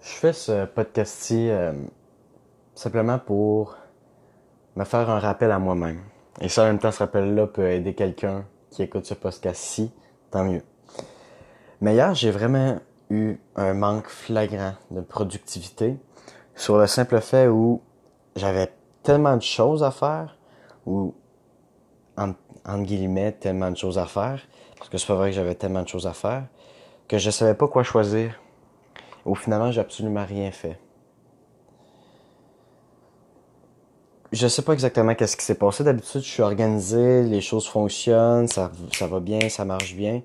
Je fais ce podcast-ci euh, simplement pour me faire un rappel à moi-même. Et ça, en même temps, ce rappel-là peut aider quelqu'un qui écoute ce podcast-ci, tant mieux. Mais hier, j'ai vraiment eu un manque flagrant de productivité sur le simple fait où j'avais tellement de choses à faire, ou en, entre guillemets, tellement de choses à faire, parce que c'est pas vrai que j'avais tellement de choses à faire, que je savais pas quoi choisir. Au final, j'ai absolument rien fait. Je sais pas exactement qu'est-ce qui s'est passé. D'habitude, je suis organisé, les choses fonctionnent, ça, ça va bien, ça marche bien.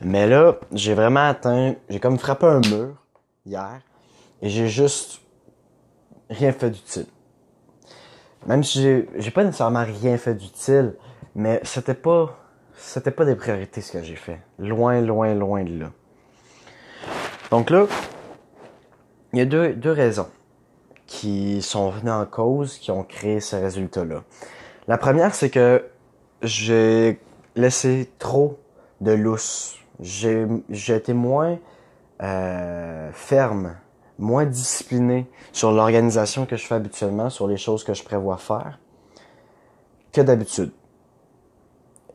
Mais là, j'ai vraiment atteint, j'ai comme frappé un mur hier et j'ai juste rien fait d'utile. Même si j'ai pas nécessairement rien fait d'utile, mais c'était pas, c'était pas des priorités ce que j'ai fait. Loin, loin, loin de là. Donc là, il y a deux, deux raisons qui sont venues en cause, qui ont créé ce résultat-là. La première, c'est que j'ai laissé trop de lousse. J'ai, été moins euh, ferme, moins discipliné sur l'organisation que je fais habituellement, sur les choses que je prévois faire, que d'habitude.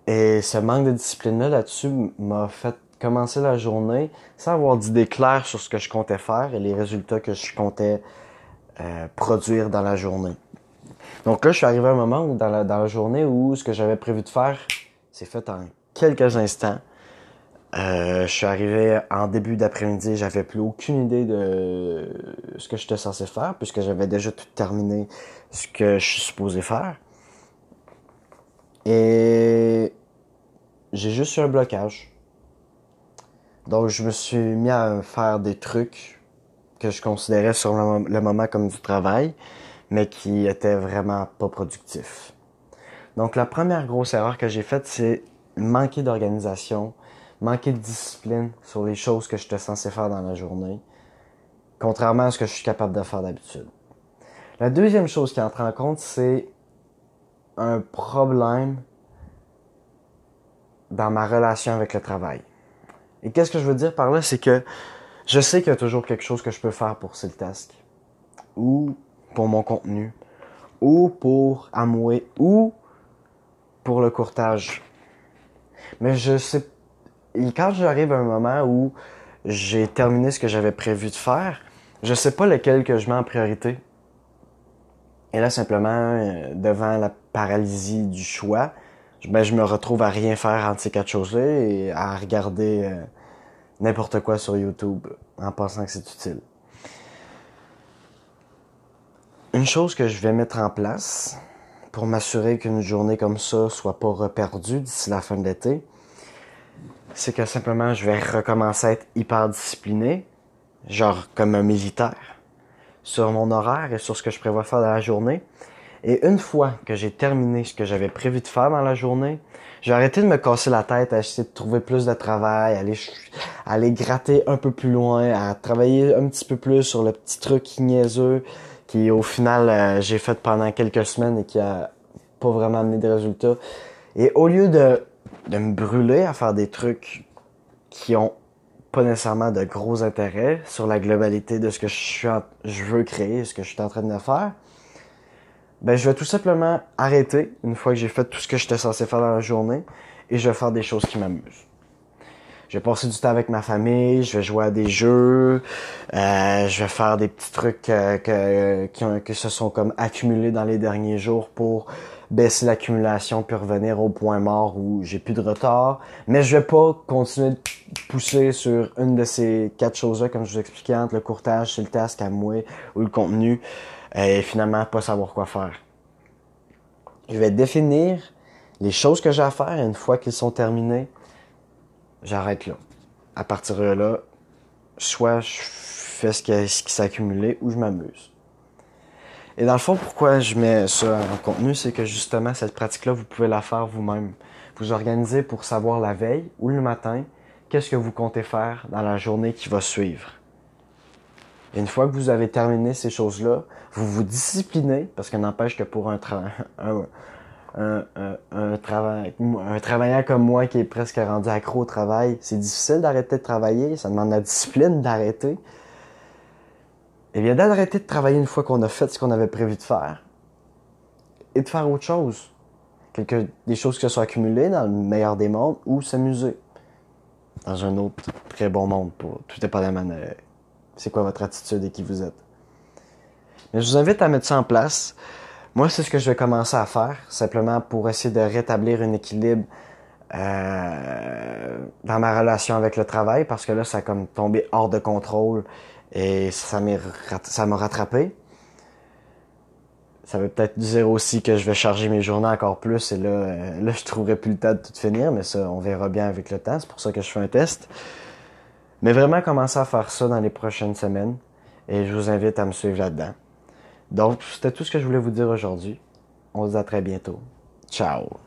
Et ce manque de discipline-là là-dessus m'a fait commencer la journée sans avoir d'idée claire sur ce que je comptais faire et les résultats que je comptais euh, produire dans la journée. Donc là, je suis arrivé à un moment dans la, dans la journée où ce que j'avais prévu de faire c'est fait en quelques instants. Euh, je suis arrivé en début d'après-midi, j'avais plus aucune idée de ce que j'étais censé faire puisque j'avais déjà tout terminé ce que je suis supposé faire. Et j'ai juste eu un blocage. Donc, je me suis mis à faire des trucs que je considérais sur le, moment comme du travail, mais qui étaient vraiment pas productifs. Donc, la première grosse erreur que j'ai faite, c'est manquer d'organisation, manquer de discipline sur les choses que j'étais censé faire dans la journée, contrairement à ce que je suis capable de faire d'habitude. La deuxième chose qui entre en compte, c'est un problème dans ma relation avec le travail. Et qu'est-ce que je veux dire par là, c'est que je sais qu'il y a toujours quelque chose que je peux faire pour task ou pour mon contenu, ou pour Amway, ou pour le courtage. Mais je sais, quand j'arrive à un moment où j'ai terminé ce que j'avais prévu de faire, je sais pas lequel que je mets en priorité. Et là, simplement, euh, devant la paralysie du choix, ben, je me retrouve à rien faire entre ces quatre choses-là et à regarder euh, n'importe quoi sur YouTube en pensant que c'est utile. Une chose que je vais mettre en place pour m'assurer qu'une journée comme ça soit pas reperdue d'ici la fin de l'été, c'est que simplement je vais recommencer à être hyper discipliné, genre comme un militaire, sur mon horaire et sur ce que je prévois faire dans la journée. Et une fois que j'ai terminé ce que j'avais prévu de faire dans la journée, j'ai arrêté de me casser la tête à essayer de trouver plus de travail, à aller, aller gratter un peu plus loin, à travailler un petit peu plus sur le petit truc niaiseux qui au final euh, j'ai fait pendant quelques semaines et qui a pas vraiment amené de résultats. Et au lieu de, me brûler à faire des trucs qui ont pas nécessairement de gros intérêts sur la globalité de ce que je, suis je veux créer, ce que je suis en train de faire, ben je vais tout simplement arrêter une fois que j'ai fait tout ce que j'étais censé faire dans la journée et je vais faire des choses qui m'amusent. Je vais passer du temps avec ma famille, je vais jouer à des jeux, euh, je vais faire des petits trucs euh, que, qui, ont, se sont comme accumulés dans les derniers jours pour baisser l'accumulation puis revenir au point mort où j'ai plus de retard. Mais je vais pas continuer de pousser sur une de ces quatre choses-là, comme je vous expliquais, entre le courtage, le task à mouer ou le contenu et finalement pas savoir quoi faire. Je vais définir les choses que j'ai à faire et une fois qu'ils sont terminés, j'arrête là. À partir de là, soit je fais ce qui s'est accumulé ou je m'amuse. Et dans le fond, pourquoi je mets ça en contenu, c'est que justement, cette pratique-là, vous pouvez la faire vous-même. Vous organisez pour savoir la veille ou le matin, qu'est-ce que vous comptez faire dans la journée qui va suivre. Une fois que vous avez terminé ces choses-là, vous vous disciplinez, parce que n'empêche que pour un, un travailleur comme moi qui est presque rendu accro au travail, c'est difficile d'arrêter de travailler, ça demande la discipline d'arrêter. Eh bien, d'arrêter de travailler une fois qu'on a fait ce qu'on avait prévu de faire et de faire autre chose. Quelque, des choses qui se sont accumulées dans le meilleur des mondes ou s'amuser dans un autre très bon monde pour tout dépendamment de c'est quoi votre attitude et qui vous êtes. Mais je vous invite à mettre ça en place. Moi, c'est ce que je vais commencer à faire, simplement pour essayer de rétablir un équilibre euh, dans ma relation avec le travail, parce que là, ça a comme tombé hors de contrôle et ça m'a rattrapé. Ça veut peut-être dire aussi que je vais charger mes journées encore plus et là, euh, là je trouverai plus le temps de tout finir, mais ça, on verra bien avec le temps. C'est pour ça que je fais un test. Mais vraiment commencer à faire ça dans les prochaines semaines et je vous invite à me suivre là-dedans. Donc, c'était tout ce que je voulais vous dire aujourd'hui. On se dit à très bientôt. Ciao!